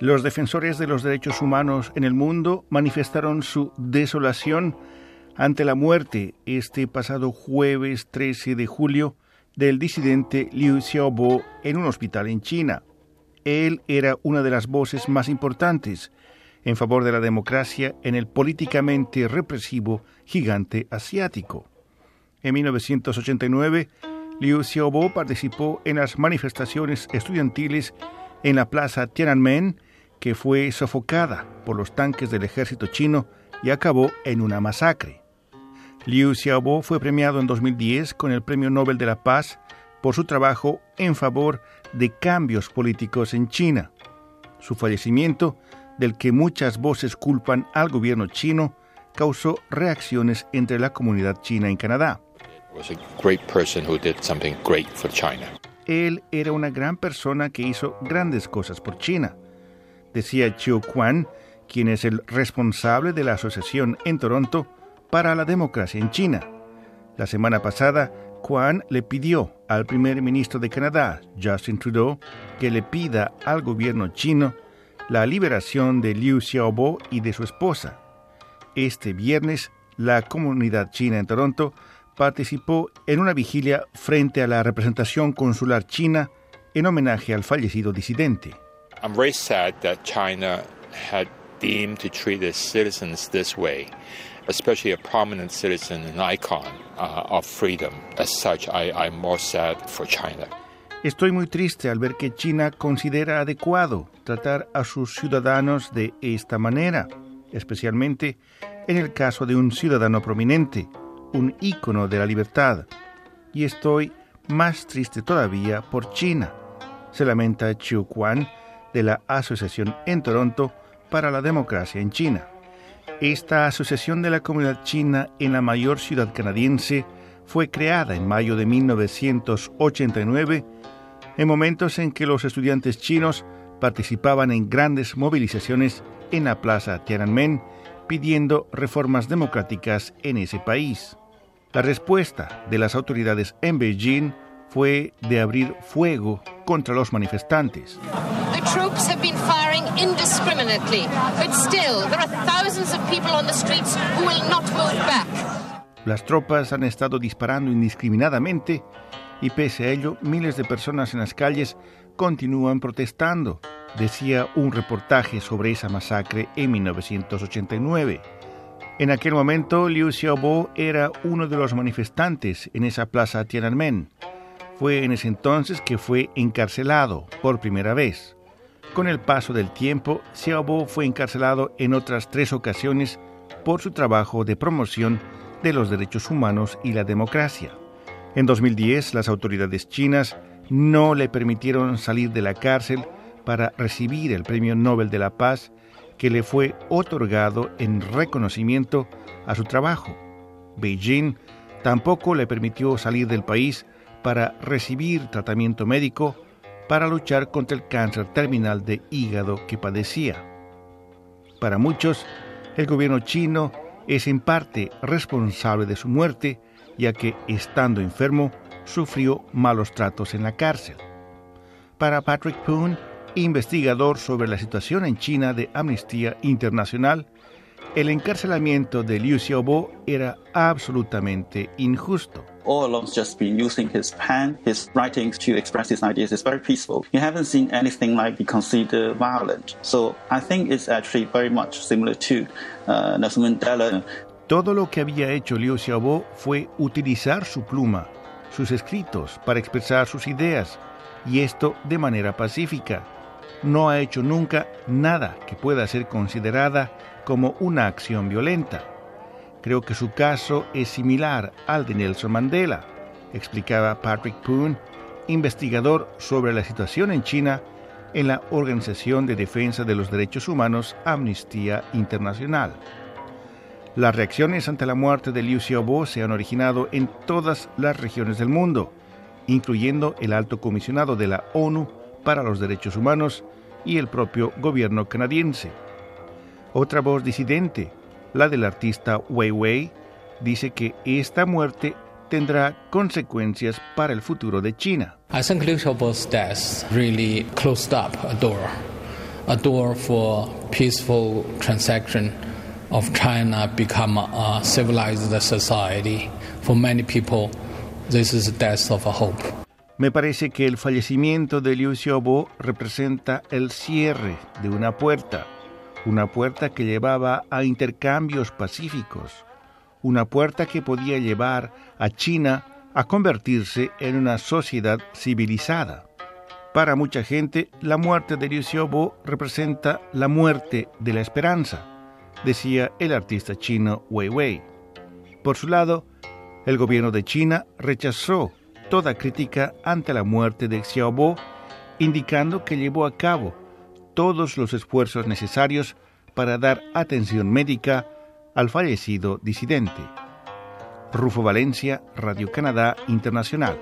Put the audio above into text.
Los defensores de los derechos humanos en el mundo manifestaron su desolación ante la muerte este pasado jueves 13 de julio del disidente Liu Xiaobo en un hospital en China. Él era una de las voces más importantes en favor de la democracia en el políticamente represivo gigante asiático. En 1989, Liu Xiaobo participó en las manifestaciones estudiantiles en la plaza Tiananmen, que fue sofocada por los tanques del ejército chino y acabó en una masacre. Liu Xiaobo fue premiado en 2010 con el Premio Nobel de la Paz por su trabajo en favor de cambios políticos en China. Su fallecimiento, del que muchas voces culpan al gobierno chino, causó reacciones entre la comunidad china en Canadá. Él era una gran persona que hizo grandes cosas por China. Decía Chiu Quan, quien es el responsable de la asociación en Toronto para la democracia en China. La semana pasada, Quan le pidió al primer ministro de Canadá, Justin Trudeau, que le pida al gobierno chino la liberación de Liu Xiaobo y de su esposa. Este viernes, la comunidad china en Toronto participó en una vigilia frente a la representación consular china en homenaje al fallecido disidente. I'm very sad that China had deemed to treat its citizens this way, especially a prominent citizen and icon uh, of freedom. As such, I, I'm more sad for China. Estoy muy triste al ver que China considera adecuado tratar a sus ciudadanos de esta manera, especialmente en el caso de un ciudadano prominente, un ícono de la libertad. Y estoy más triste todavía por China, se lamenta Chiu Quan de la Asociación en Toronto para la Democracia en China. Esta asociación de la comunidad china en la mayor ciudad canadiense fue creada en mayo de 1989, en momentos en que los estudiantes chinos participaban en grandes movilizaciones en la plaza Tiananmen pidiendo reformas democráticas en ese país. La respuesta de las autoridades en Beijing fue de abrir fuego contra los manifestantes. Las tropas han estado disparando indiscriminadamente y pese a ello miles de personas en las calles continúan protestando, decía un reportaje sobre esa masacre en 1989. En aquel momento, Liu Xiaobo era uno de los manifestantes en esa plaza Tiananmen. Fue en ese entonces que fue encarcelado por primera vez. Con el paso del tiempo, Xiaobo fue encarcelado en otras tres ocasiones por su trabajo de promoción de los derechos humanos y la democracia. En 2010, las autoridades chinas no le permitieron salir de la cárcel para recibir el Premio Nobel de la Paz que le fue otorgado en reconocimiento a su trabajo. Beijing tampoco le permitió salir del país para recibir tratamiento médico para luchar contra el cáncer terminal de hígado que padecía. Para muchos, el gobierno chino es en parte responsable de su muerte, ya que, estando enfermo, sufrió malos tratos en la cárcel. Para Patrick Poon, investigador sobre la situación en China de Amnistía Internacional, el encarcelamiento de Liu Xiaobo era absolutamente injusto. All along, just been using his pen, his writings to express his ideas is very peaceful. You haven't seen anything like be considered violent. So I think it's actually very much similar to uh, Nelson Mandela. Todo lo que había hecho Liu Xiaobo fue utilizar su pluma, sus escritos para expresar sus ideas, y esto de manera pacífica no ha hecho nunca nada que pueda ser considerada como una acción violenta. Creo que su caso es similar al de Nelson Mandela, explicaba Patrick Poon, investigador sobre la situación en China en la Organización de Defensa de los Derechos Humanos Amnistía Internacional. Las reacciones ante la muerte de Liu Xiaobo se han originado en todas las regiones del mundo, incluyendo el alto comisionado de la ONU para los Derechos Humanos y el propio gobierno canadiense. Otra voz disidente, la del artista Wei Wei, dice que esta muerte tendrá consecuencias para el futuro de China. I think Liu Xiaobo's death really closed up a door a door for peaceful transaction of China become a civilized society. For many people, this is the death of a hope. Me parece que el fallecimiento de Liu Xiaobo representa el cierre de una puerta, una puerta que llevaba a intercambios pacíficos, una puerta que podía llevar a China a convertirse en una sociedad civilizada. Para mucha gente, la muerte de Liu Xiaobo representa la muerte de la esperanza, decía el artista chino Wei Wei. Por su lado, el gobierno de China rechazó toda crítica ante la muerte de Xiaobo, indicando que llevó a cabo todos los esfuerzos necesarios para dar atención médica al fallecido disidente. Rufo Valencia, Radio Canadá Internacional.